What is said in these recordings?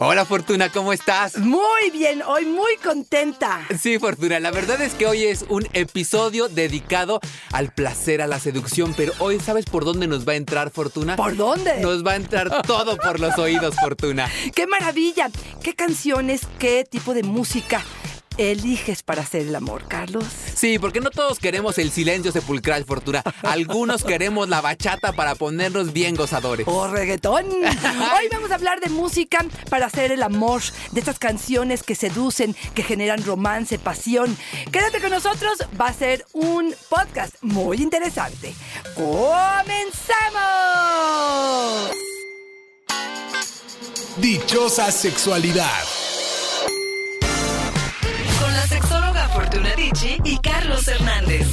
Hola Fortuna, ¿cómo estás? Muy bien, hoy muy contenta. Sí, Fortuna, la verdad es que hoy es un episodio dedicado al placer, a la seducción, pero hoy ¿sabes por dónde nos va a entrar Fortuna? ¿Por dónde? Nos va a entrar todo por los oídos, Fortuna. ¡Qué maravilla! ¿Qué canciones, qué tipo de música eliges para hacer el amor, Carlos? Sí, porque no todos queremos el silencio sepulcral, Fortuna. Algunos queremos la bachata para ponernos bien gozadores. ¡O reggaetón! Hoy vamos a hablar de música para hacer el amor, de estas canciones que seducen, que generan romance, pasión. Quédate con nosotros, va a ser un podcast muy interesante. ¡Comenzamos! Dichosa sexualidad. Dicci y Carlos Hernández.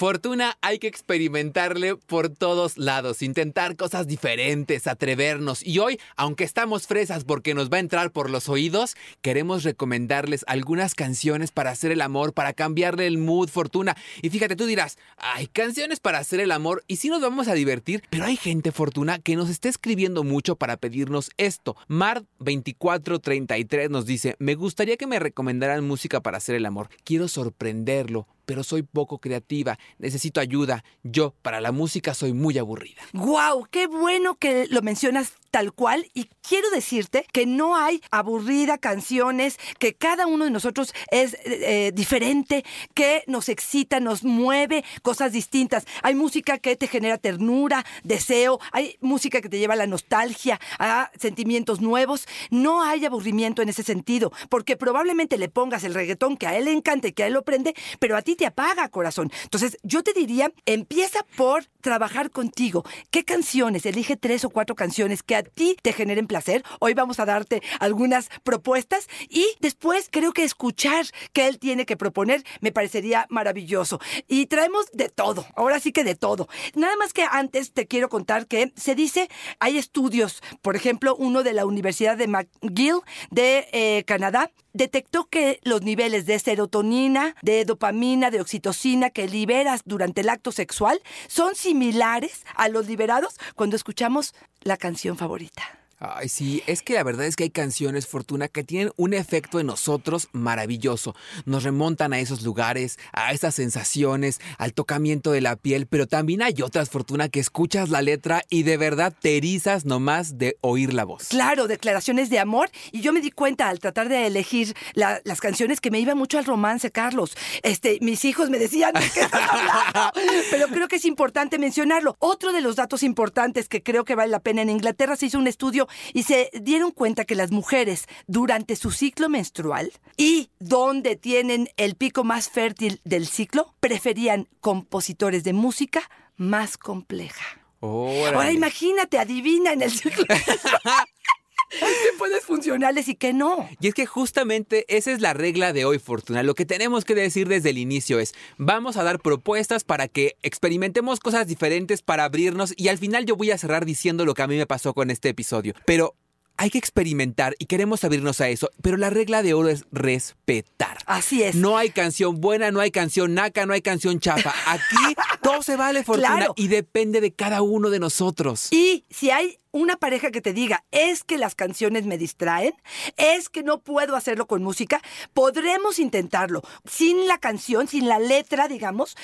Fortuna hay que experimentarle por todos lados, intentar cosas diferentes, atrevernos. Y hoy, aunque estamos fresas porque nos va a entrar por los oídos, queremos recomendarles algunas canciones para hacer el amor, para cambiarle el mood, Fortuna. Y fíjate, tú dirás, hay canciones para hacer el amor y sí nos vamos a divertir, pero hay gente, Fortuna, que nos está escribiendo mucho para pedirnos esto. Mar2433 nos dice, me gustaría que me recomendaran música para hacer el amor. Quiero sorprenderlo pero soy poco creativa, necesito ayuda. Yo, para la música, soy muy aburrida. ¡Guau! ¡Qué bueno que lo mencionas tal cual! Y quiero decirte que no hay aburrida canciones, que cada uno de nosotros es eh, diferente, que nos excita, nos mueve, cosas distintas. Hay música que te genera ternura, deseo, hay música que te lleva a la nostalgia, a sentimientos nuevos. No hay aburrimiento en ese sentido, porque probablemente le pongas el reggaetón que a él le encanta y que a él lo prende, pero a ti te apaga, corazón. Entonces, yo te diría, empieza por trabajar contigo. ¿Qué canciones? Elige tres o cuatro canciones que a ti te generen placer. Hoy vamos a darte algunas propuestas y después creo que escuchar qué él tiene que proponer me parecería maravilloso. Y traemos de todo, ahora sí que de todo. Nada más que antes te quiero contar que se dice, hay estudios, por ejemplo, uno de la Universidad de McGill de eh, Canadá, detectó que los niveles de serotonina, de dopamina, de oxitocina que liberas durante el acto sexual son similares a los liberados cuando escuchamos la canción favorita. Ay, sí, es que la verdad es que hay canciones, Fortuna, que tienen un efecto en nosotros maravilloso. Nos remontan a esos lugares, a esas sensaciones, al tocamiento de la piel, pero también hay otras, Fortuna, que escuchas la letra y de verdad te erizas nomás de oír la voz. Claro, declaraciones de amor. Y yo me di cuenta al tratar de elegir la- las canciones que me iban mucho al romance, Carlos. Este, mis hijos me decían, ¿de qué estás hablando? Pero creo que es importante mencionarlo. Otro de los datos importantes que creo que vale la pena, en Inglaterra se hizo un estudio y se dieron cuenta que las mujeres durante su ciclo menstrual y donde tienen el pico más fértil del ciclo, preferían compositores de música más compleja. Órale. Ahora imagínate, adivina en el ciclo. ¿Qué puedes funcionales y qué no? Y es que justamente esa es la regla de hoy, Fortuna. Lo que tenemos que decir desde el inicio es, vamos a dar propuestas para que experimentemos cosas diferentes, para abrirnos y al final yo voy a cerrar diciendo lo que a mí me pasó con este episodio. Pero hay que experimentar y queremos abrirnos a eso, pero la regla de oro es respetar. Así es. No hay canción buena, no hay canción naca, no hay canción chafa. Aquí todo se vale, Fortuna, Claro. y depende de cada uno de nosotros. Y si hay una pareja que te diga, es que las canciones me distraen, es que no puedo hacerlo con música, podremos intentarlo sin la canción, sin la letra, digamos,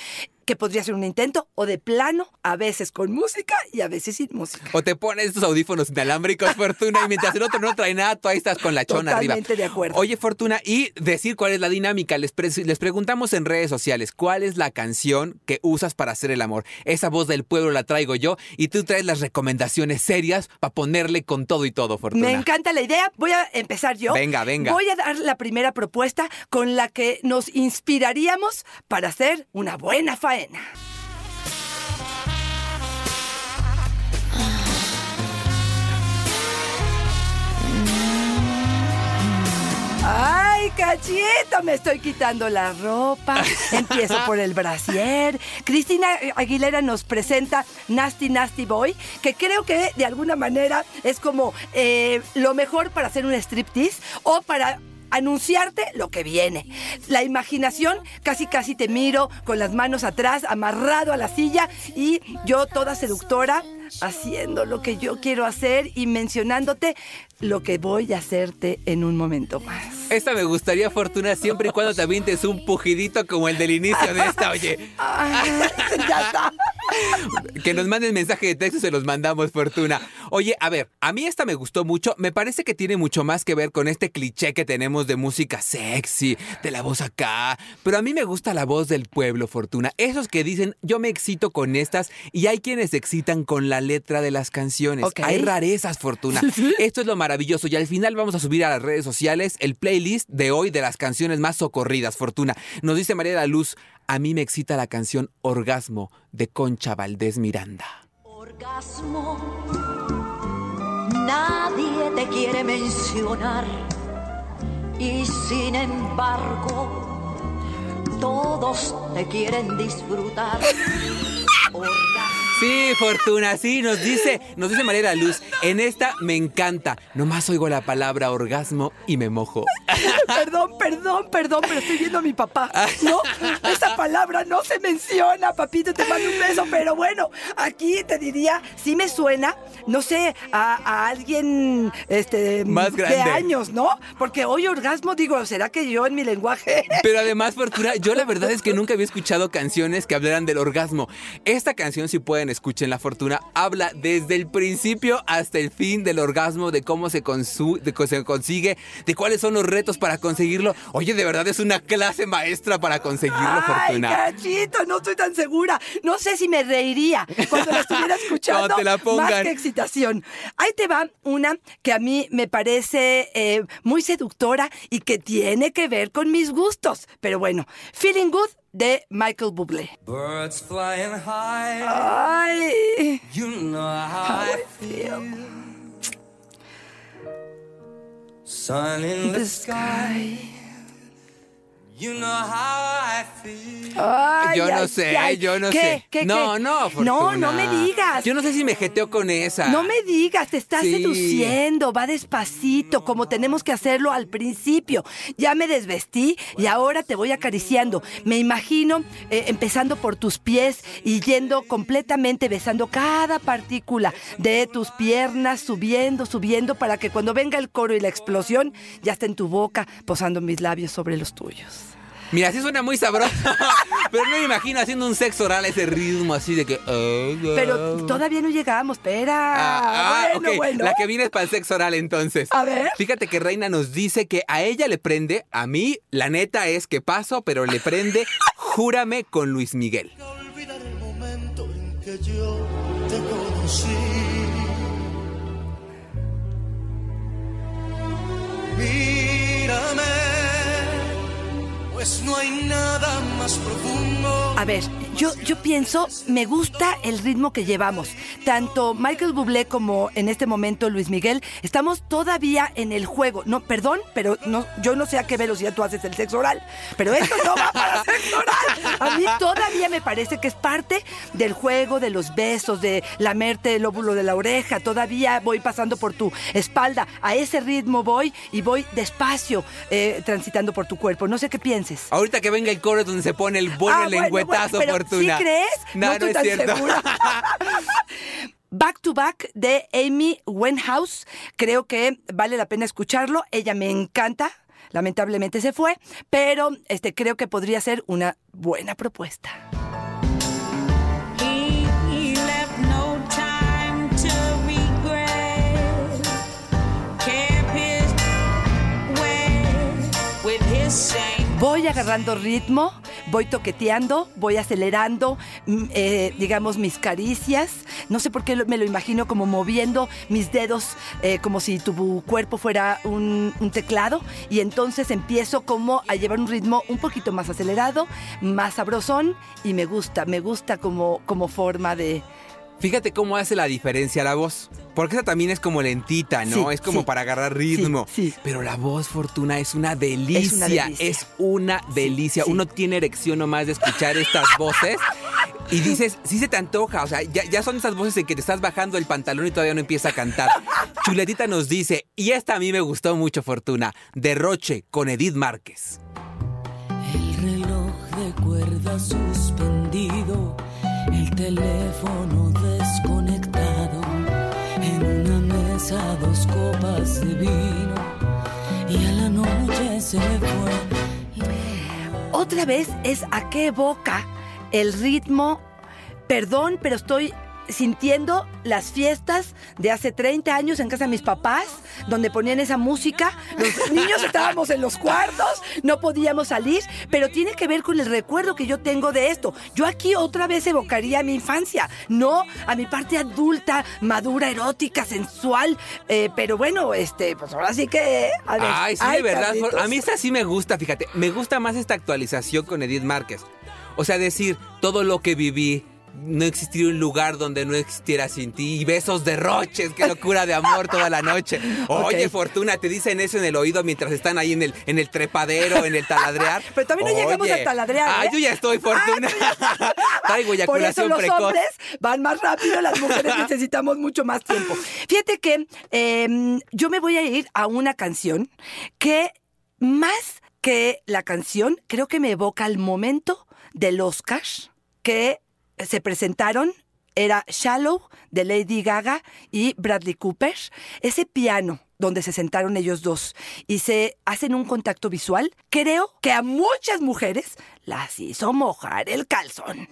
que podría ser un intento, o de plano, a veces con música y a veces sin música. O te pones estos audífonos inalámbricos, Fortuna, y mientras el otro no trae nada, tú ahí estás con la chona arriba. Totalmente de acuerdo. Oye, Fortuna, y decir cuál es la dinámica. Les, pre- les preguntamos en redes sociales, ¿cuál es la canción que usas para hacer el amor? Esa voz del pueblo la traigo yo y tú traes las recomendaciones serias para ponerle con todo y todo, Fortuna. Me encanta la idea. Voy a empezar yo. Venga, venga. Voy a dar la primera propuesta con la que nos inspiraríamos para hacer una buena faena. ¡Ay, cachito! Me estoy quitando la ropa. Empiezo por el brasier. Cristina Aguilera nos presenta Nasty Nasty Boy, que creo que de alguna manera es como eh, lo mejor para hacer un striptease o para anunciarte lo que viene. La imaginación, casi casi te miro con las manos atrás, amarrado a la silla y yo toda seductora, haciendo lo que yo quiero hacer y mencionándote lo que voy a hacerte en un momento más. Esta me gustaría, Fortuna, siempre y cuando te avientes un pujidito como el del inicio de esta, oye. Ay, ya está. Que nos manden mensaje de texto, se los mandamos, Fortuna. Oye, a ver, a mí esta me gustó mucho. Me parece que tiene mucho más que ver con este cliché que tenemos de música sexy, de la voz acá. Pero a mí me gusta la voz del pueblo, Fortuna. Esos que dicen, yo me excito con estas, y hay quienes se excitan con la letra de las canciones. Hay rarezas, Fortuna. Esto es lo maravilloso. Y al final vamos a subir a las redes sociales el playlist de hoy de las canciones más socorridas, Fortuna. Nos dice María de la Luz, a mí me excita la canción Orgasmo de Concha Valdés Miranda. Orgasmo, nadie te quiere mencionar y sin embargo todos te quieren disfrutar. Orgasmo. Sí, Fortuna, sí, nos dice, nos dice María de la Luz, en esta me encanta. Nomás oigo la palabra orgasmo y me mojo. Perdón, perdón, perdón, pero estoy viendo a mi papá. No, esa palabra no se menciona, papito, te mando un beso, pero bueno, aquí te diría, sí me suena, no sé, a, a alguien este, Más de grande. años, ¿no? Porque hoy orgasmo, digo, ¿será que yo en mi lenguaje? Pero además, Fortuna, yo la verdad es que nunca había escuchado canciones que hablaran del orgasmo. Esta canción, si pueden escuchen la Fortuna, habla desde el principio hasta el fin del orgasmo, de cómo se, consu- de cómo se consigue, de cuáles son los retos para conseguirlo. Oye, de verdad es una clase maestra para conseguirlo, Ay, Fortuna. cachito, no estoy tan segura. No sé si me reiría cuando la estuviera escuchando. Te la pongan. Más que excitación. Ahí te va una que a mí me parece eh, muy seductora y que tiene que ver con mis gustos. Pero bueno, Feeling Good de Michael Bublé. Birds flying high, Ay, you know how I feel. Sun in the the sky. You know how I feel. Ay, yo no ay, sé, ay. yo no ¿Qué? sé. ¿Qué, no, qué? no, Fortuna. No, no me digas. Yo no sé si me jeteo con esa. No me digas, te estás Sí. seduciendo, va despacito, como tenemos que hacerlo al principio. Ya me desvestí y ahora te voy acariciando. Me imagino eh, empezando por tus pies y yendo completamente besando cada partícula de tus piernas, subiendo, subiendo, para que cuando venga el coro y la explosión, ya esté en tu boca, posando mis labios sobre los tuyos. Mira, sí suena muy sabroso. pero no me imagino haciendo un sexo oral a ese ritmo así de que. Pero todavía no llegamos, espera. Ah, ah, bueno, ok. bueno. La que viene es para el sexo oral entonces. A ver. Fíjate que Reina nos dice que a ella le prende, a mí la neta es que paso, pero le prende Júrame con Luis Miguel. olvidar el momento en que yo te conocí. Pues no hay nada más profundo. A ver, yo, yo pienso, me gusta el ritmo que llevamos. Tanto Michael Bublé como en este momento Luis Miguel, estamos todavía en el juego. No, perdón, pero no, yo no sé a qué velocidad tú haces el sexo oral, pero esto no va para sexo oral. A mí todavía me parece que es parte del juego, de los besos, de lamerte el óvulo de la oreja. Todavía voy pasando por tu espalda. A ese ritmo voy y voy despacio eh, transitando por tu cuerpo. No sé qué Ahorita que venga el coro donde se pone el bueno Ah, el bueno, lengüetazo, bueno, pero Fortuna. ¿Sí crees? No, no, estoy es tan cierto. segura. Back to Back de Amy Winehouse. Creo que vale la pena escucharlo. Ella me encanta. Lamentablemente se fue, pero este creo que podría ser una buena propuesta. Voy agarrando ritmo, voy toqueteando, voy acelerando, mm, eh, digamos, mis caricias. No sé por qué me lo imagino como moviendo mis dedos eh, como si tu cuerpo fuera un, un teclado. Y entonces empiezo como a llevar un ritmo un poquito más acelerado, más sabrosón. Y me gusta, me gusta como, como forma de, Fíjate cómo hace la diferencia la voz. Porque esa también es como lentita, ¿no? Sí, es como sí. para agarrar ritmo. Sí, sí. Pero la voz, Fortuna, es una delicia. Es una delicia. Es una delicia. sí. Uno tiene erección nomás de escuchar estas voces. Y dices, sí se te antoja. O sea, ya, ya son esas voces en que te estás bajando el pantalón y todavía no empieza a cantar. Chuletita nos dice, y esta a mí me gustó mucho, Fortuna. Derroche con Edith Márquez. El reloj de cuerda suspendido, el teléfono desconectado, en una mesa dos copas de vino y a la noche se fue. Otra vez es a qué evoca el ritmo. Perdón, pero estoy sintiendo las fiestas de hace 30 años en casa de mis papás, donde ponían esa música. Los niños estábamos en los cuartos, no podíamos salir, pero tiene que ver con el recuerdo que yo tengo de esto. Yo aquí otra vez evocaría a mi infancia, no a mi parte adulta, madura, erótica, sensual. eh, pero bueno, este, pues ahora sí que. a ver, Ay, sí, ay, de verdad. Carlitos. A mí esta sí me gusta, fíjate. Me gusta más esta actualización con Edith Márquez. O sea, decir todo lo que viví. No existiría un lugar donde no existiera sin ti. Y besos de roches, qué locura de amor toda la noche. Oye. Fortuna, te dicen eso en el oído mientras están ahí en el, en el trepadero, en el taladrear. Pero todavía no llegamos a taladrear, Ah, ¿eh? yo ya estoy, Fortuna. Traigo Por eso los precoz. hombres van más rápido, las mujeres necesitamos mucho más tiempo. Fíjate que eh, yo me voy a ir a una canción que más que la canción, creo que me evoca el momento del Oscar que se presentaron. Era Shallow de Lady Gaga y Bradley Cooper. Ese piano donde se sentaron ellos dos y se hacen un contacto visual, creo que a muchas mujeres las hizo mojar el calzón.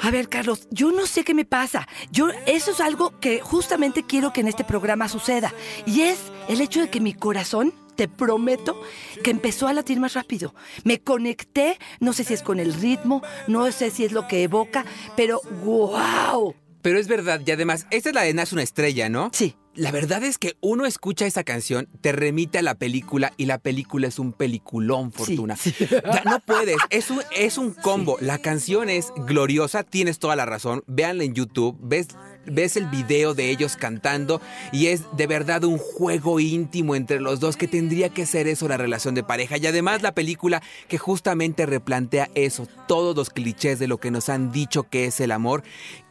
A ver, Carlos, yo no sé qué me pasa. Yo eso es algo que justamente quiero que en este programa suceda y es el hecho de que mi corazón te prometo que empezó a latir más rápido. Me conecté, no sé si es con el ritmo, no sé si es lo que evoca, pero wow. Pero es verdad, y además, esta es la de Nace una estrella, ¿no? Sí. La verdad es que uno escucha esa canción, te remite a la película y la película es un peliculón, Fortuna. Ya no puedes, es un, es un combo. La canción es gloriosa, tienes toda la razón. Véanla en YouTube, ves, ves el video de ellos cantando y es de verdad un juego íntimo entre los dos que tendría que ser eso la relación de pareja. Y además la película que justamente replantea eso, todos los clichés de lo que nos han dicho que es el amor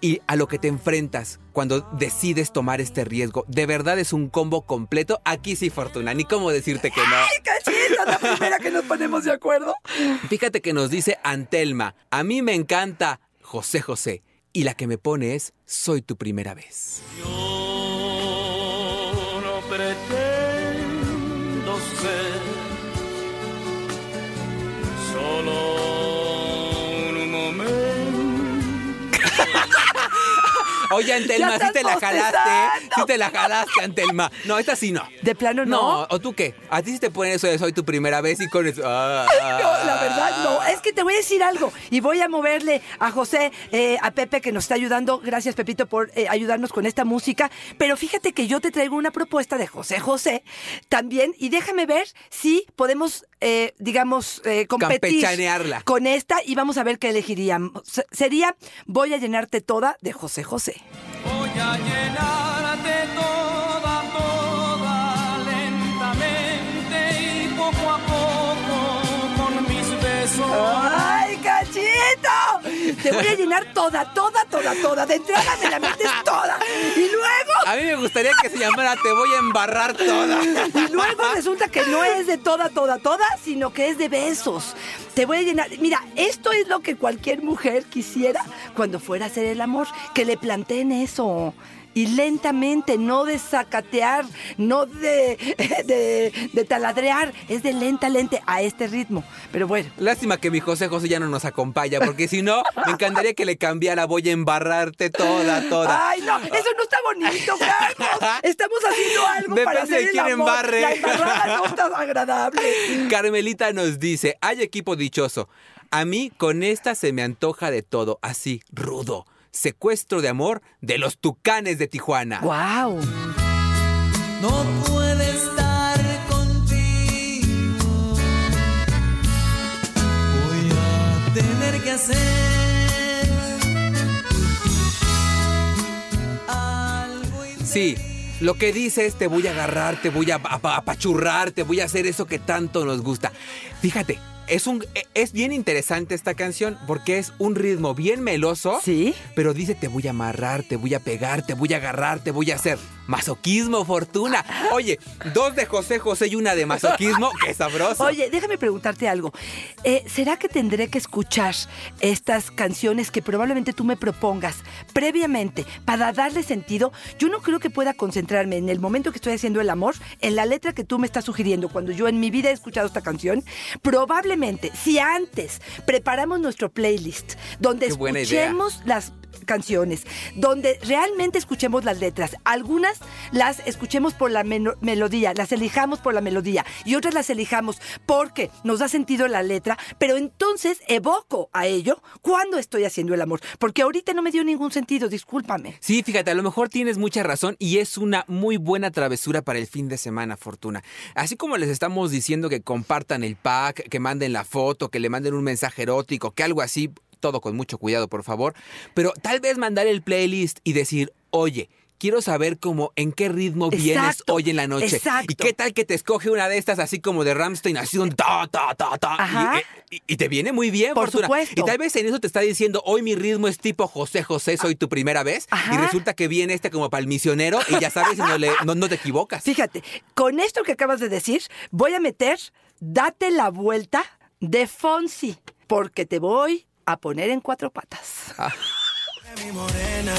y a lo que te enfrentas cuando decides tomar este riesgo. De verdad es un combo completo. Aquí sí, Fortuna, ni cómo decirte que no. ¡Ay, cachita! La primera que nos ponemos de acuerdo. Fíjate que nos dice Antelma, a mí me encanta José José. Y la que me pone es Soy tu primera vez. Yo no pretendo ser solo un momento. Oye, Antelma, sí te la jalaste. Sí te la jalaste, Antelma. No, esta sí no. De plano no. No, ¿o tú qué? A ti sí te ponen eso de Soy tu primera vez y con eso... ah, No, la verdad no. Es que te voy a decir algo y voy a moverle a José, eh, a Pepe que nos está ayudando. Gracias Pepito por eh, ayudarnos con esta música. Pero fíjate que yo te traigo una propuesta de José José también y déjame ver si podemos, eh, digamos, competir con esta y vamos a ver qué elegiríamos. Se- Sería Voy a llenarte toda de José José. Voy a llenarte toda, toda lentamente y poco a poco Te voy a llenar toda, toda, toda, toda. De entrada me la metes toda. Y luego... A mí me gustaría que se llamara Te voy a embarrar toda. Y luego resulta que no es de toda, toda, toda, sino que es de besos. Te voy a llenar. Mira, esto es lo que cualquier mujer quisiera cuando fuera a hacer el amor, que le planteen eso. Y lentamente, no de sacatear, no de, de, de taladrear, es de lenta, lente a este ritmo. Pero bueno, Lástima que mi José José ya no nos acompaña, porque si no, me encantaría que le cambiara Voy a embarrarte toda, toda. Ay, no, eso no está bonito, Carlos. Estamos haciendo algo para Depende hacer de el quién amor. embarre. La embarrada no está agradable. Carmelita nos dice, hay equipo dichoso. A mí con esta se me antoja de todo, así, rudo. Secuestro de amor de los tucanes de Tijuana. ¡Wow! no puede estar contigo. Voy a tener que hacer algo Sí, lo que dices, te voy a agarrar, te voy a ap- apachurrar, te voy a hacer eso que tanto nos gusta. Fíjate, es, un, es bien interesante esta canción porque es un ritmo bien meloso. Sí. Pero dice, te voy a amarrar, te voy a pegar, te voy a agarrar, te voy a hacer. Masoquismo, fortuna. Oye, dos de José José y una de masoquismo. ¡Qué sabroso! Oye, déjame preguntarte algo. Eh, ¿Será que tendré que escuchar estas canciones que probablemente tú me propongas previamente para darle sentido? Yo no creo que pueda concentrarme en el momento que estoy haciendo el amor en la letra que tú me estás sugiriendo. Cuando yo en mi vida he escuchado esta canción, probablemente si antes preparamos nuestro playlist donde escuchemos las canciones, donde realmente escuchemos las letras. Algunas las escuchemos por la melodía, las elijamos por la melodía y otras las elijamos porque nos da sentido la letra, pero entonces evoco a ello cuando estoy haciendo el amor, porque ahorita no me dio ningún sentido, discúlpame. Sí, fíjate, a lo mejor tienes mucha razón y es una muy buena travesura para el fin de semana, Fortuna. Así como les estamos diciendo que compartan el pack, que manden la foto, que le manden un mensaje erótico, que algo así, todo con mucho cuidado, por favor. Pero tal vez mandar el playlist y decir, oye, quiero saber cómo, en qué ritmo vienes Exacto, hoy en la noche. exacto. ¿Y qué tal que te escoge una de estas así como de Ramstein, así un ta, ta, ta, ta? y- y te viene muy bien, Por Fortuna. supuesto. Y tal vez en eso te está diciendo, hoy mi ritmo es tipo José José, soy tu primera vez. Ajá. Y resulta que viene este como para el misionero y ya sabes, y no, le- no- no te equivocas. Fíjate, con esto que acabas de decir, voy a meter Date la vuelta de Fonsi, porque te voy a poner en cuatro patas. Mi morena,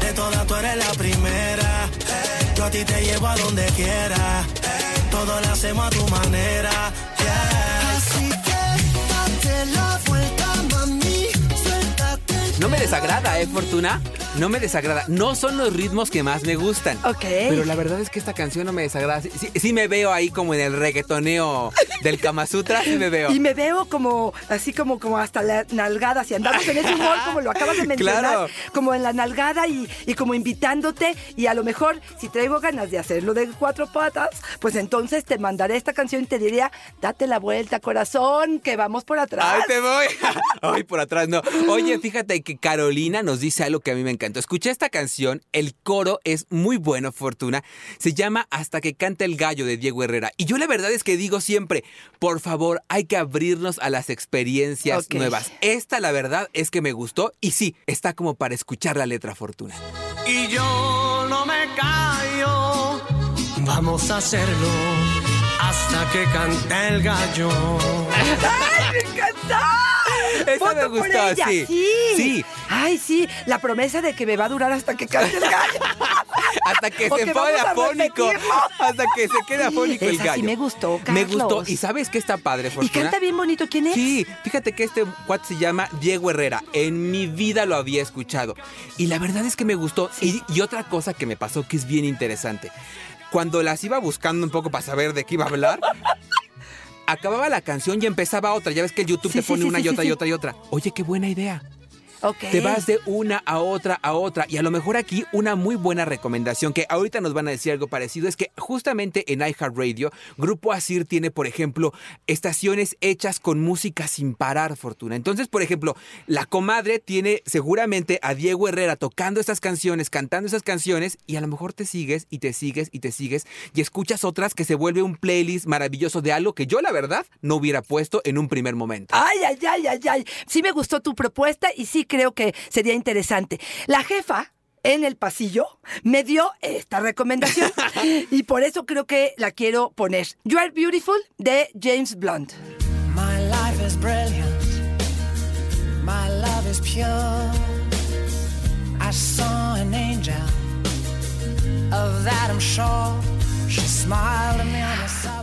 de todas tú eres la primera. Yo a ti te llevo a donde quiera. Todo lo hacemos a tu manera. yeah. Así que date la vuelta, mami. Suéltate. No me desagrada, ¿eh, Fortuna? No me desagrada. No son los ritmos que más me gustan. Ok. Pero la verdad es que esta canción no me desagrada. Sí, sí- sí me veo ahí como en el reggaetoneo del Kama Sutra, sí me veo. Y me veo como, así como, como hasta la nalgada, si andamos en ese humor, como lo acabas de mencionar, Claro. como en la nalgada y, y como invitándote, y a lo mejor, si traigo ganas de hacerlo de cuatro patas, pues entonces te mandaré esta canción y te diría, date la vuelta, corazón, que vamos por atrás. ¡Ay, te voy! ¡Ay, por atrás no! Oye, fíjate que Carolina nos dice algo que a mí me encantó. Escuché esta canción, el coro es muy bueno, Fortuna. Se llama Hasta que canta el gallo de Diego Herrera. Y yo la verdad es que digo siempre, por favor, hay que abrirnos a las experiencias nuevas. Esta, la verdad, es que me gustó y sí, está como para escuchar la letra, Fortuna. Y yo no me callo. Vamos a hacerlo hasta que cante el gallo. ¡Ay, me encantó! Esa Voto me por gustó, ella, sí. sí. Sí. Ay, sí, la promesa de que me va a durar hasta que cante el gallo. Hasta que O se que pone afónico. Hasta que se quede afónico el Esa sí gallo. me gustó, Me gustó. ¿Y sabes qué está padre, Y canta bien bonito, ¿quién es? Sí, fíjate que este cuate se llama Diego Herrera. En mi vida lo había escuchado. Y la verdad es que me gustó. Y, y otra cosa que me pasó que es bien interesante. Cuando las iba buscando un poco para saber de qué iba a hablar, acababa la canción y empezaba otra. Ya ves que el YouTube Sí, te pone sí, una sí, y otra y otra y otra. Oye, qué buena idea. Te vas de una a otra a otra. Y a lo mejor aquí una muy buena recomendación que ahorita nos van a decir algo parecido es que justamente en iHeartRadio, Grupo Asir tiene, por ejemplo, estaciones hechas con música sin parar, Fortuna. Entonces, por ejemplo, La Comadre tiene seguramente a Diego Herrera tocando estas canciones, cantando esas canciones, y a lo mejor te sigues y te sigues y te sigues y escuchas otras que se vuelve un playlist maravilloso de algo que yo, la verdad, no hubiera puesto en un primer momento. Ay, ay, ay, ay, ay. Sí me gustó tu propuesta y sí creo que sería interesante. La jefa en el pasillo me dio esta recomendación y por eso creo que la quiero poner. You Are Beautiful de James Blunt. My life is brilliant. My love is pure. I saw an angel. Of that I'm sure.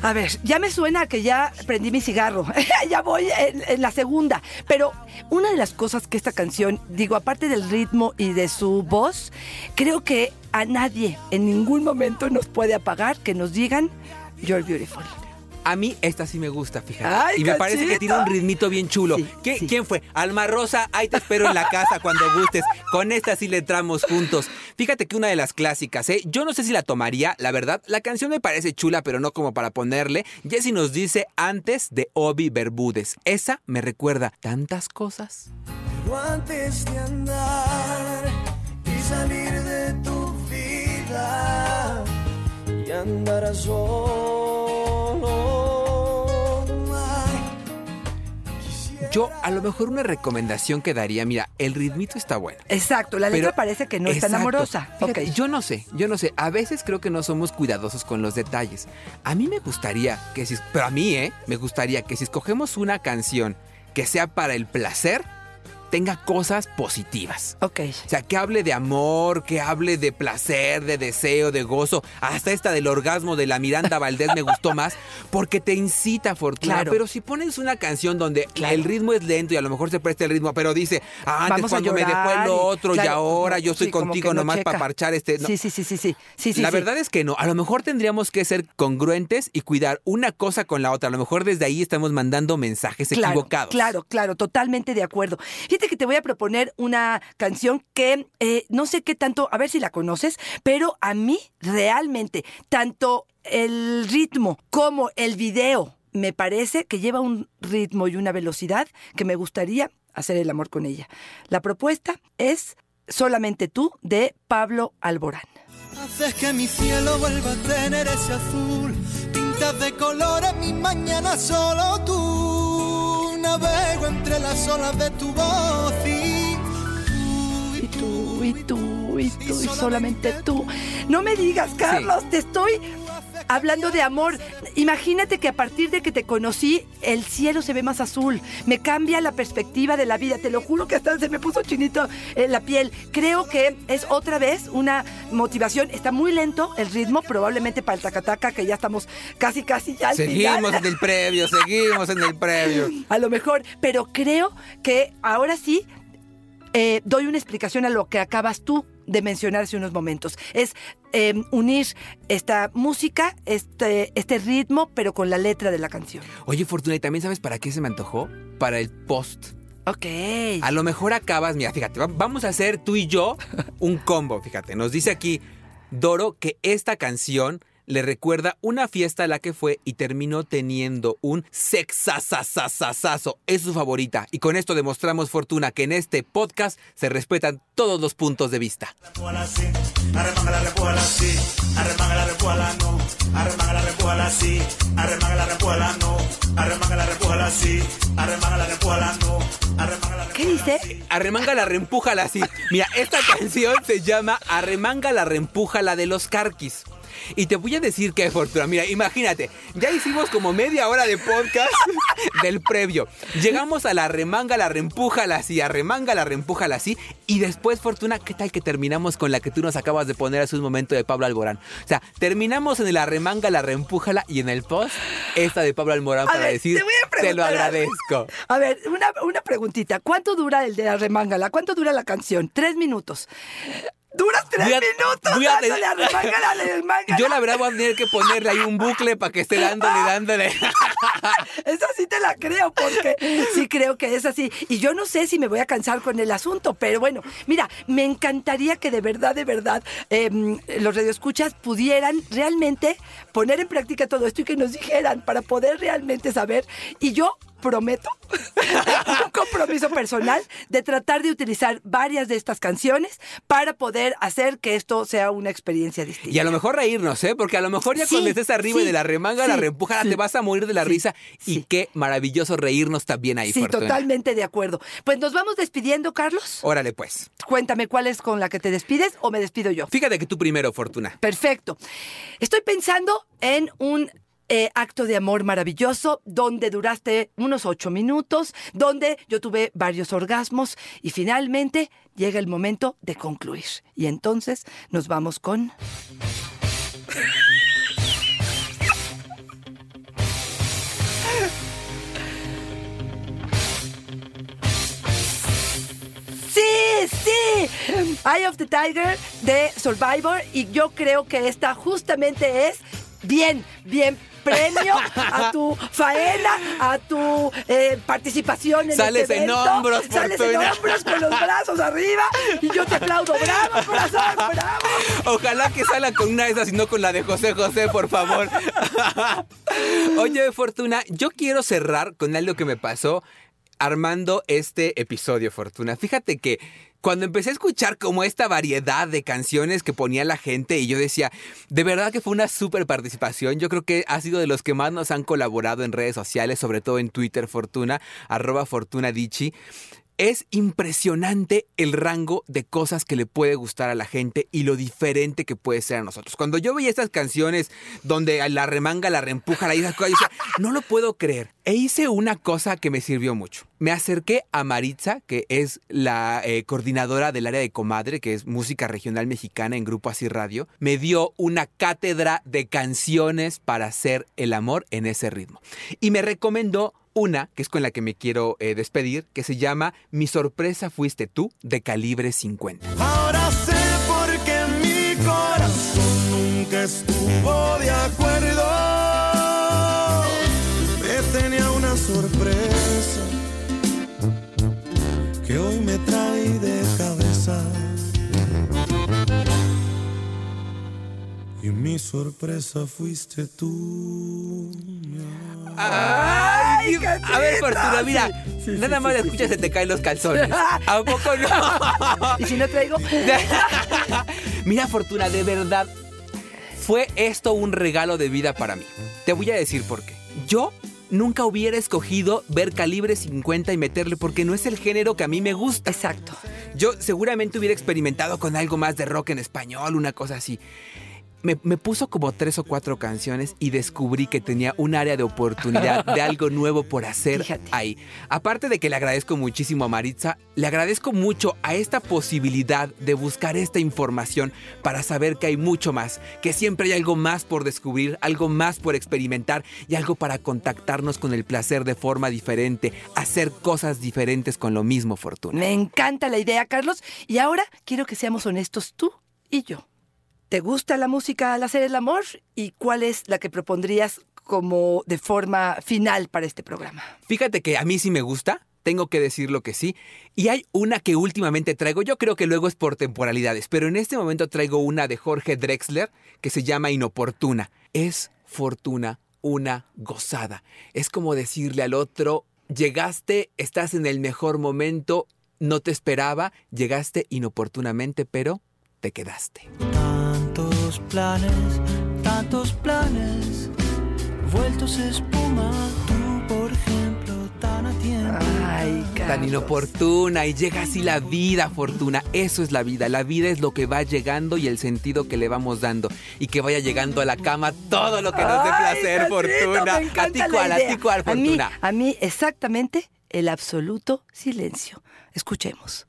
A ver, ya me suena que ya prendí mi cigarro. ya voy en, en la segunda. Pero una de las cosas que esta canción, digo, aparte del ritmo y de su voz, creo que a nadie en ningún momento nos puede apagar que nos digan You're beautiful. A mí esta sí me gusta, fíjate. Ay, y me parece que tiene un ritmito bien chulo. Sí, ¿Qué- sí. ¿Quién fue? Alma Rosa, ahí te espero en la casa cuando gustes. Con esta sí le entramos juntos. Fíjate que una de las clásicas, ¿eh? Yo no sé si la tomaría, la verdad. La canción me parece chula, pero no como para ponerle. Jessy nos dice antes de Obi Bermúdez. Esa me recuerda tantas cosas. Pero antes de andar y salir de tu vida y andar a solo. Yo a lo mejor una recomendación que daría, mira, el ritmito está bueno. Exacto, la letra parece que no es tan amorosa. Fíjate, Ok. Yo no sé, yo no sé. A veces creo que no somos cuidadosos con los detalles. A mí me gustaría que si, pero a mí, ¿eh? Me gustaría que si escogemos una canción que sea para el placer, tenga cosas positivas. Ok. O sea, que hable de amor, que hable de placer, de deseo, de gozo. Hasta esta del orgasmo de la Miranda Valdés me gustó más porque te incita, Fortuna. Claro. Pero si pones una canción donde Claro. el ritmo es lento y a lo mejor se presta el ritmo, pero dice, ah, antes Vamos a cuando me dejó el y- otro y ahora yo estoy sí, contigo no nomás checa. para parchar este... no. Sí, sí, sí, sí, sí. sí, la sí. verdad es que no. A lo mejor tendríamos que ser congruentes y cuidar una cosa con la otra. A lo mejor desde ahí estamos mandando mensajes equivocados. Claro, claro, totalmente de acuerdo. Que te voy a proponer una canción que eh, no sé qué tanto, a ver si la conoces, pero a mí realmente, tanto el ritmo como el video, me parece que lleva un ritmo y una velocidad que me gustaría hacer el amor con ella. La propuesta es Solamente tú de Pablo Alborán. Haces que mi cielo vuelva a tener ese azul. Pintas de colores mi mañana solo tú. Navego entre las olas de tu voz y Y tú, y tú, y tú, y solamente tú. No me digas, Carlos, te estoy hablando de amor. Imagínate que a partir de que te conocí, el cielo se ve más azul. Me cambia la perspectiva de la vida. Te lo juro que hasta se me puso chinito eh, la piel. Creo que es otra vez una motivación. Está muy lento el ritmo, probablemente para el tacataca, que ya estamos casi, casi ya al Seguimos final. en el previo, seguimos en el previo. A lo mejor, pero creo que ahora sí eh, doy una explicación a lo que acabas tú de mencionar hace unos momentos. Es eh, unir esta música, este, este ritmo, pero con la letra de la canción. Oye, Fortuna, ¿y también sabes para qué se me antojó? Para el post. Ok. A lo mejor acabas, mira, fíjate, va- vamos a hacer tú y yo un combo, fíjate. Nos dice aquí Doro que esta canción le recuerda una fiesta a la que fue y terminó teniendo un sexasasasasazo. Es su favorita. Y con esto demostramos, Fortuna, que en este podcast se respetan todos los puntos de vista. ¿Qué dice? Arremanga la reempújala así. Mira, esta canción se llama Arremanga la reempújala de los Carquis. Y te voy a decir que Fortuna, mira, imagínate, ya hicimos como media hora de podcast del previo. Llegamos a la remanga, la reempújala así, arremanga, la reempújala así. Y después, Fortuna, ¿qué tal que terminamos con la que tú nos acabas de poner hace un momento de Pablo Alborán? O sea, terminamos en el arremanga, la reempújala y en el post, esta de Pablo Alborán A para ver, decir, te voy a te lo agradezco. A ver, una, una preguntita. ¿Cuánto dura el de la remángala? ¿Cuánto dura la canción? Tres minutos. ¿Duras tres Voy a- minutos voy a- dándole remángala, remángala? Yo la verdad voy a tener que ponerle ahí un bucle para que esté dándole, dándole. Esa sí te la creo, porque sí creo que es así. Y yo no sé si me voy a cansar con el asunto, pero bueno, mira, me encantaría que de verdad, de verdad, eh, los radioescuchas pudieran realmente poner en práctica todo esto y que nos dijeran para poder realmente saber. Y yo prometo un compromiso personal de tratar de utilizar varias de estas canciones para poder hacer que esto sea una experiencia distinta. Y a lo mejor reírnos, ¿eh? Porque a lo mejor ya Sí, cuando estés arriba sí, y de la remanga, la sí, reempuja, sí, te vas a morir de la sí, risa. Y qué maravilloso reírnos también ahí, Sí, Fortuna. totalmente de acuerdo. Pues nos vamos despidiendo, Carlos. Órale, pues. Cuéntame cuál es con la que te despides o me despido yo. Fíjate que tú primero, Fortuna. Perfecto. Estoy pensando en un eh, acto de amor maravilloso donde duraste unos ocho minutos, donde yo tuve varios orgasmos y finalmente llega el momento de concluir. Y entonces nos vamos con... Sí, sí. Eye of the Tiger de Survivor y yo creo que esta justamente es bien, bien. Premio a tu faena, a tu eh, participación en Sales este en evento. hombros, Sales en hombros con los brazos arriba y yo te aplaudo. ¡Bravo, corazón! ¡Bravo! Ojalá que salga con una de esas y no con la de José José, por favor. Oye, Fortuna, yo quiero cerrar con algo que me pasó armando este episodio, Fortuna. Fíjate que cuando empecé a escuchar como esta variedad de canciones que ponía la gente y yo decía, de verdad que fue una súper participación. Yo creo que ha sido de los que más nos han colaborado en redes sociales, sobre todo en Twitter, Fortuna, arroba Fortuna Dichi. Es impresionante el rango de cosas que le puede gustar a la gente y lo diferente que puede ser a nosotros. Cuando yo veía estas canciones donde la remanga, la reempuja, la cosas, yo decía, no lo puedo creer. E hice una cosa que me sirvió mucho. Me acerqué a Maritza, que es la eh, coordinadora del área de Comadre, que es música regional mexicana en Grupo Así Radio. Me dio una cátedra de canciones para hacer el amor en ese ritmo. Y me recomendó una, que es con la que me quiero eh, despedir, que se llama Mi sorpresa fuiste tú, de calibre 50. Ahora sé por qué mi corazón nunca estuvo de Y mi sorpresa fuiste tú. Ay, qué a ver. Fortuna, mira, Sí, sí, nada sí, más sí, la escuchas sí. se te caen los calzones. ¿A poco no? Y si no traigo, Mira, Fortuna, de verdad, fue esto un regalo de vida para mí. Te voy a decir por qué. Yo nunca hubiera escogido ver calibre 50 y meterle porque no es el género que a mí me gusta. exacto. Yo seguramente hubiera experimentado con algo más de rock en español, una cosa así. Me, me puso como tres o cuatro canciones y descubrí que tenía un área de oportunidad de algo nuevo por hacer Fíjate. ahí. Aparte de que le agradezco muchísimo a Maritza, le agradezco mucho a esta posibilidad de buscar esta información para saber que hay mucho más, que siempre hay algo más por descubrir, algo más por experimentar y algo para contactarnos con el placer de forma diferente, hacer cosas diferentes con lo mismo, Fortuna. Me encanta la idea, Carlos. Y ahora quiero que seamos honestos tú y yo. ¿Te gusta la música al hacer el amor? ¿Y cuál es la que propondrías como de forma final para este programa? Fíjate que a mí sí me gusta, tengo que decirlo que sí. Y hay una que últimamente traigo, yo creo que luego es por temporalidades, pero en este momento traigo una de Jorge Drexler que se llama Inoportuna. Es fortuna, una gozada. Es como decirle al otro, llegaste, estás en el mejor momento, no te esperaba, llegaste inoportunamente, pero te quedaste. Tantos planes, tantos planes, vueltos espuma, tú por ejemplo, tan a tiempo. Ay, Tan inoportuna y llega así la vida, Fortuna. Eso es la vida. La vida es lo que va llegando y el sentido que le vamos dando. Y que vaya llegando a la cama todo lo que nos dé placer, Fortuna. me A ti la cuál, a ti A mí, Fortuna. a mí exactamente el absoluto silencio. Escuchemos.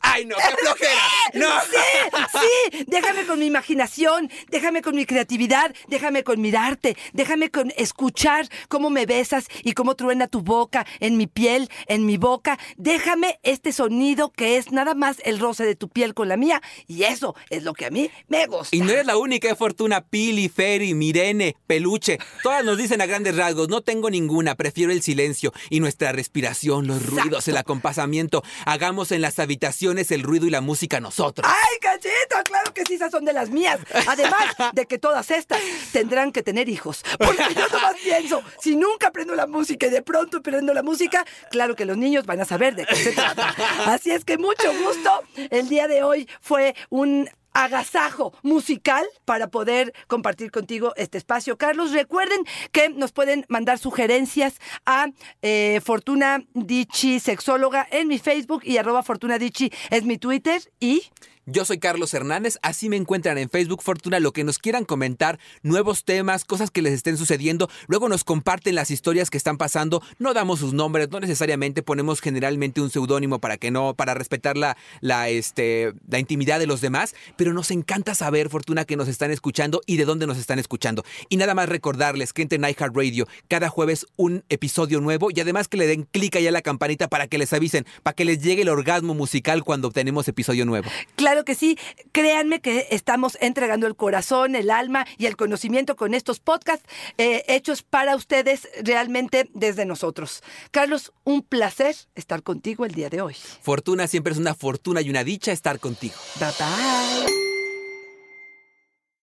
¡Ay, no! ¡Qué flojera! ¡No! Sí, sí, déjame con mi imaginación, déjame con mi creatividad, déjame con mirarte, déjame con escuchar cómo me besas y cómo truena tu boca en mi piel, en mi boca. Déjame este sonido que es nada más el roce de tu piel con la mía y eso es lo que a mí me gusta. Y no eres la única, eh, Fortuna. Pili, Ferry, Mirene, Peluche. Todas nos dicen a grandes rasgos, no tengo ninguna, prefiero el silencio y nuestra respiración, los ruidos, el acompasamiento. Hagamos en las habitaciones el ruido y la música nosotros. ¡Ay, cachito! Claro que sí, esas son de las mías. Además de que todas estas tendrán que tener hijos. Porque yo nomás pienso, si nunca aprendo la música y de pronto aprendo la música, claro que los niños van a saber de qué se trata. Así es que mucho gusto. El día de hoy fue un agasajo musical para poder compartir contigo este espacio. Carlos, recuerden que nos pueden mandar sugerencias a eh, Fortuna Dichi Sexóloga en mi Facebook y arroba Fortuna Dichi es mi Twitter y... Yo soy Carlos Hernández, así me encuentran en Facebook Fortuna, lo que nos quieran comentar, nuevos temas, cosas que les estén sucediendo, luego nos comparten las historias que están pasando, no damos sus nombres, no necesariamente ponemos generalmente un seudónimo para que no, para respetar la, la, este, la intimidad de los demás, pero pero nos encanta saber, Fortuna, que nos están escuchando y de dónde nos están escuchando. Y nada más recordarles que entre en iHeartRadio cada jueves un episodio nuevo y además que le den clic ahí a la campanita para que les avisen, para que les llegue el orgasmo musical cuando obtenemos episodio nuevo. Claro que sí. Créanme que estamos entregando el corazón, el alma y el conocimiento con estos podcasts eh, hechos para ustedes realmente desde nosotros. Carlos, un placer estar contigo el día de hoy. Fortuna siempre es una fortuna y una dicha estar contigo. Bye bye.